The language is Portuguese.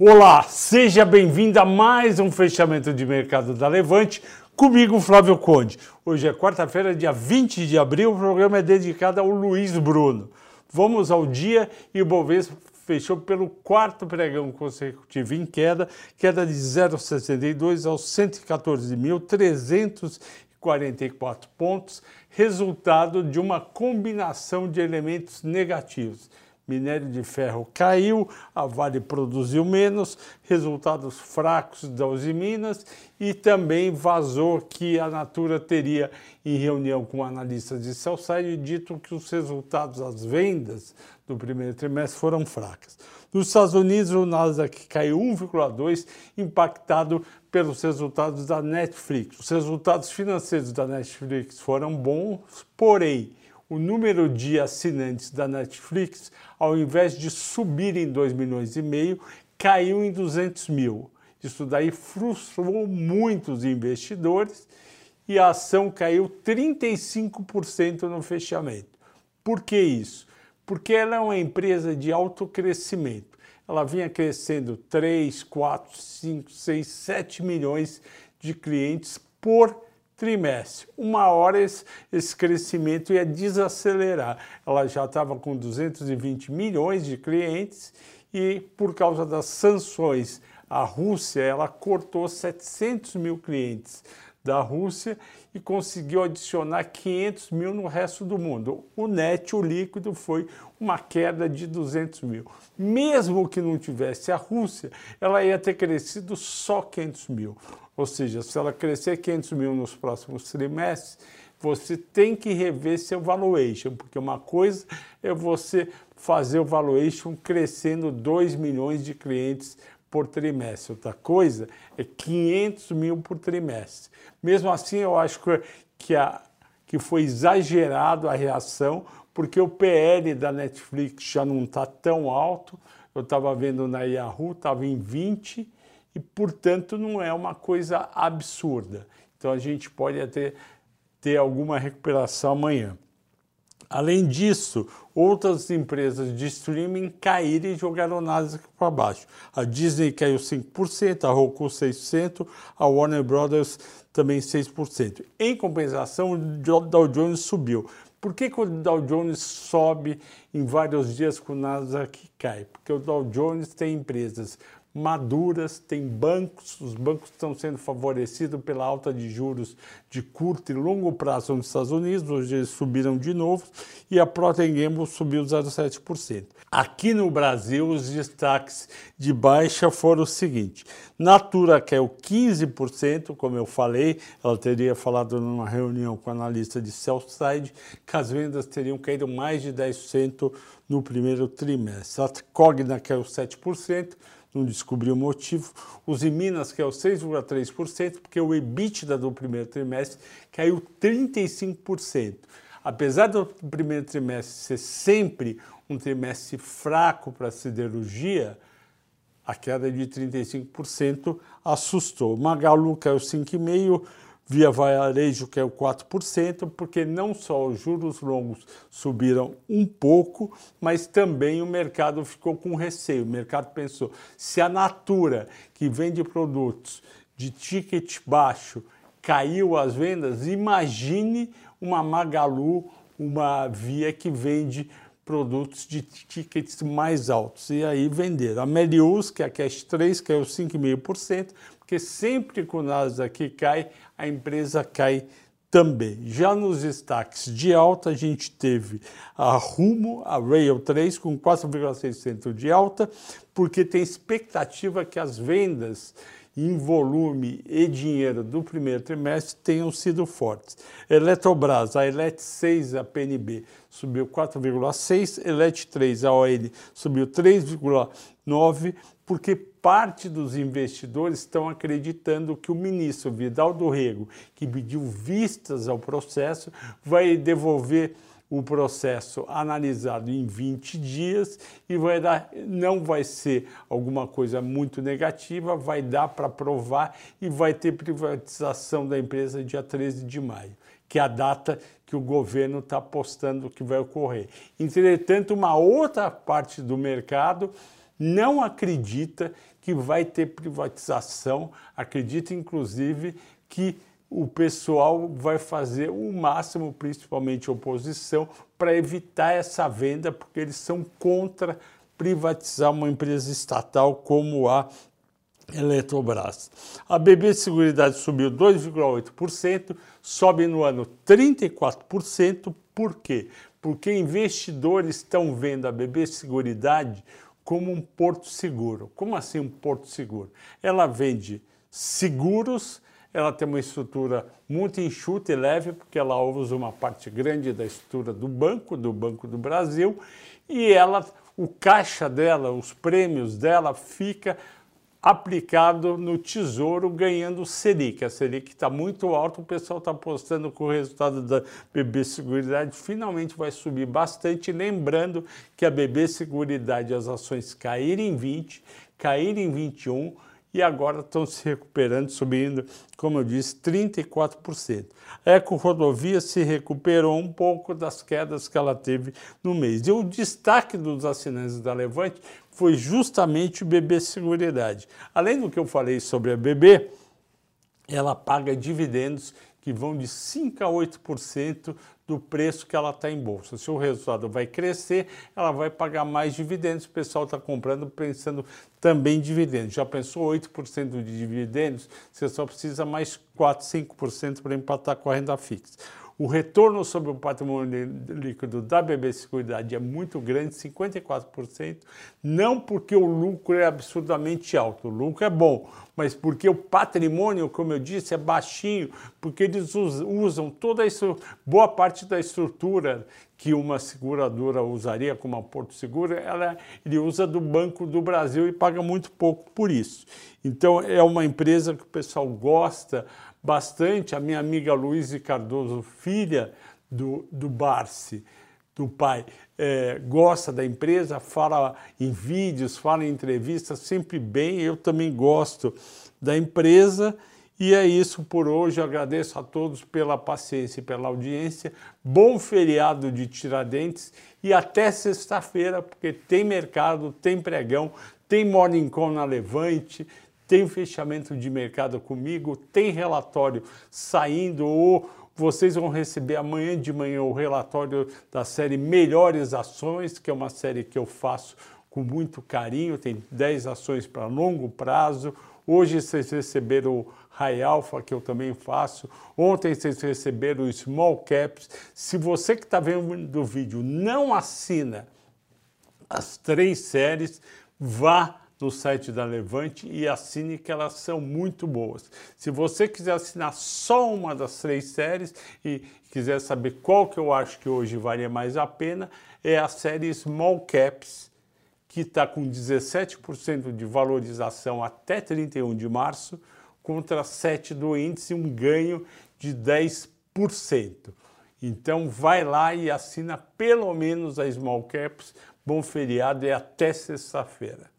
Olá, seja bem-vindo a mais um fechamento de mercado da Levante, comigo Flávio Conde. Hoje é quarta-feira, dia 20 de abril, o programa é dedicado ao Luiz Bruno. Vamos ao dia e o Bovespa fechou pelo quarto pregão consecutivo em queda, queda de 0,62 aos 114.344 pontos, resultado de uma combinação de elementos negativos minério de ferro caiu, a Vale produziu menos, resultados fracos da Uzi Minas e também vazou que a Natura teria, em reunião com analistas de Cellside, dito que os resultados, as vendas do primeiro trimestre foram fracas. Nos Estados Unidos, o Nasdaq caiu 1,2, impactado pelos resultados da Netflix. Os resultados financeiros da Netflix foram bons, porém, o número de assinantes da Netflix, ao invés de subir em 2 milhões e meio, caiu em 200 mil. Isso daí frustrou muitos investidores e a ação caiu 35% no fechamento. Por que isso? Porque ela é uma empresa de alto crescimento. Ela vinha crescendo 3, 4, 5, 6, 7 milhões de clientes por trimestre. Uma hora esse, esse crescimento ia desacelerar. Ela já estava com 220 milhões de clientes e por causa das sanções à Rússia, ela cortou 700 mil clientes da Rússia e conseguiu adicionar 500 mil no resto do mundo. O net, o líquido, foi uma queda de 200 mil. Mesmo que não tivesse a Rússia, ela ia ter crescido só 500 mil. Ou seja, se ela crescer 500 mil nos próximos trimestres, você tem que rever seu valuation, porque uma coisa é você fazer o valuation crescendo 2 milhões de clientes por trimestre. Outra coisa é 500 mil por trimestre. Mesmo assim, eu acho que, a, que foi exagerado a reação, porque o PL da Netflix já não está tão alto. Eu estava vendo na Yahoo, estava em 20 e, portanto, não é uma coisa absurda. Então, a gente pode até ter alguma recuperação amanhã. Além disso, outras empresas de streaming caíram e jogaram Nasdaq para baixo. A Disney caiu 5%, a Roku 6%, a Warner Brothers também 6%. Em compensação, o Dow Jones subiu. Por que, que o Dow Jones sobe em vários dias com o Nasdaq cai? Porque o Dow Jones tem empresas maduras, tem bancos, os bancos estão sendo favorecidos pela alta de juros de curto e longo prazo nos Estados Unidos, hoje eles subiram de novo, e a Procter Gamble subiu 0,7%. Aqui no Brasil, os destaques de baixa foram os seguintes, Natura caiu 15%, como eu falei, ela teria falado numa reunião com analista de Southside, que as vendas teriam caído mais de 10% no primeiro trimestre. A Cogna caiu 7%, não descobriu o motivo. Os em Minas, que é o 6,3%, porque o EBITDA do primeiro trimestre caiu 35%. Apesar do primeiro trimestre ser sempre um trimestre fraco para a siderurgia, a queda de 35% assustou. Magalu caiu 5,5%, Via Varejo caiu 4%, porque não só os juros longos subiram um pouco, mas também o mercado ficou com receio. O mercado pensou: se a Natura, que vende produtos de ticket baixo, caiu as vendas, imagine uma Magalu, uma Via que vende produtos de tickets mais altos. E aí venderam. A Melius, que é a Cash 3, caiu 5,5%, porque sempre que o Nasdaq cai, a empresa cai também. Já nos destaques de alta, a gente teve a Rumo, a Rail 3, com 4,6% de alta, porque tem expectativa que as vendas em volume e dinheiro do primeiro trimestre tenham sido fortes. Eletrobras, a Elet 6, a PNB, subiu 4,6, Elet 3, a OL, subiu 3,9, porque parte dos investidores estão acreditando que o ministro Vidal do Rego, que pediu vistas ao processo, vai devolver o processo analisado em 20 dias e vai dar, não vai ser alguma coisa muito negativa, vai dar para provar e vai ter privatização da empresa dia 13 de maio, que é a data que o governo está apostando que vai ocorrer. Entretanto, uma outra parte do mercado não acredita que vai ter privatização. Acredito, inclusive, que o pessoal vai fazer o máximo, principalmente oposição, para evitar essa venda, porque eles são contra privatizar uma empresa estatal como a Eletrobras. A BB Seguridade subiu 2,8%, sobe no ano 34%. Por quê? Porque investidores estão vendo a BB Seguridade como um porto seguro. Como assim um porto seguro? Ela vende seguros, ela tem uma estrutura muito enxuta e leve, porque ela usa uma parte grande da estrutura do banco, do Banco do Brasil, e ela, o caixa dela, os prêmios dela fica aplicado no Tesouro ganhando Selic. A Selic está muito alta, o pessoal está apostando que o resultado da BB Seguridade finalmente vai subir bastante, lembrando que a BB Seguridade, as ações caíram em 20, caíram em 21, e agora estão se recuperando, subindo, como eu disse, 34%. A Eco Rodovia se recuperou um pouco das quedas que ela teve no mês. E o destaque dos assinantes da Levante foi justamente o BB Seguridade. Além do que eu falei sobre a BB, ela paga dividendos que vão de 5 a 8% do preço que ela está em bolsa. Se o resultado vai crescer, ela vai pagar mais dividendos. O pessoal está comprando pensando também em dividendos. Já pensou 8% de dividendos? Você só precisa mais 4, 5% para empatar com a renda fixa. O retorno sobre o patrimônio líquido da BB Seguridade é muito grande, 54%, não porque o lucro é absurdamente alto, o lucro é bom, mas porque o patrimônio, como eu disse, é baixinho, porque eles usam toda isso, boa parte da estrutura que uma seguradora usaria como a Porto Seguro, ela, ele usa do Banco do Brasil e paga muito pouco por isso. Então é uma empresa que o pessoal gosta, bastante a minha amiga Luísa Cardoso, filha do, do Barsi, do pai, é, gosta da empresa, fala em vídeos, fala em entrevistas, sempre bem. Eu também gosto da empresa. E é isso por hoje. Agradeço a todos pela paciência e pela audiência. Bom feriado de Tiradentes e até sexta-feira, porque tem mercado, tem pregão, tem Morning Call na Levante, tem fechamento de mercado comigo, tem relatório saindo ou vocês vão receber amanhã de manhã o relatório da série Melhores Ações, que é uma série que eu faço com muito carinho, tem 10 ações para longo prazo. Hoje vocês receberam High Alpha, que eu também faço. Ontem vocês receberam o Small Caps. Se você que está vendo o vídeo não assina as três séries, vá no site da Levante e assine que elas são muito boas. Se você quiser assinar só uma das três séries e quiser saber qual que eu acho que hoje valia mais a pena, é a série Small Caps, que está com 17% de valorização até 31 de março, contra 7 do índice, um ganho de 10%. Então vai lá e assina pelo menos a Small Caps. Bom feriado e até sexta-feira.